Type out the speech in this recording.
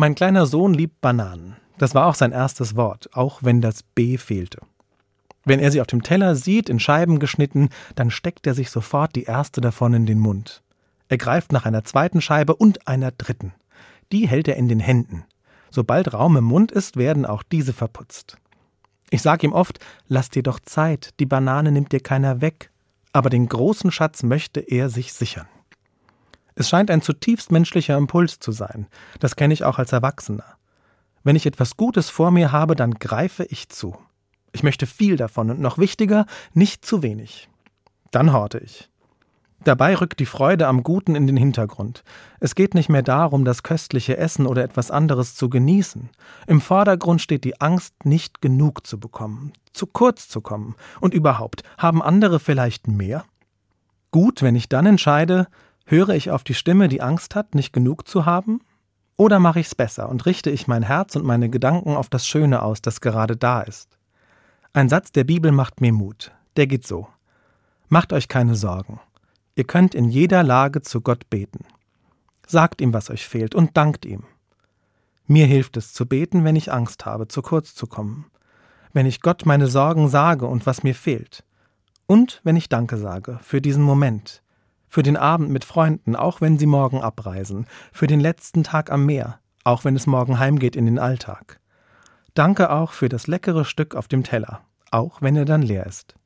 Mein kleiner Sohn liebt Bananen. Das war auch sein erstes Wort, auch wenn das B fehlte. Wenn er sie auf dem Teller sieht, in Scheiben geschnitten, dann steckt er sich sofort die erste davon in den Mund. Er greift nach einer zweiten Scheibe und einer dritten. Die hält er in den Händen. Sobald Raum im Mund ist, werden auch diese verputzt. Ich sag ihm oft, lass dir doch Zeit, die Banane nimmt dir keiner weg. Aber den großen Schatz möchte er sich sichern. Es scheint ein zutiefst menschlicher Impuls zu sein. Das kenne ich auch als Erwachsener. Wenn ich etwas Gutes vor mir habe, dann greife ich zu. Ich möchte viel davon und noch wichtiger, nicht zu wenig. Dann horte ich. Dabei rückt die Freude am Guten in den Hintergrund. Es geht nicht mehr darum, das köstliche Essen oder etwas anderes zu genießen. Im Vordergrund steht die Angst, nicht genug zu bekommen, zu kurz zu kommen. Und überhaupt, haben andere vielleicht mehr? Gut, wenn ich dann entscheide, Höre ich auf die Stimme, die Angst hat, nicht genug zu haben? Oder mache ich's besser und richte ich mein Herz und meine Gedanken auf das Schöne aus, das gerade da ist? Ein Satz der Bibel macht mir Mut. Der geht so. Macht euch keine Sorgen. Ihr könnt in jeder Lage zu Gott beten. Sagt ihm, was euch fehlt, und dankt ihm. Mir hilft es zu beten, wenn ich Angst habe, zu kurz zu kommen. Wenn ich Gott meine Sorgen sage und was mir fehlt. Und wenn ich Danke sage für diesen Moment, für den Abend mit Freunden, auch wenn sie morgen abreisen, für den letzten Tag am Meer, auch wenn es morgen heimgeht in den Alltag. Danke auch für das leckere Stück auf dem Teller, auch wenn er dann leer ist.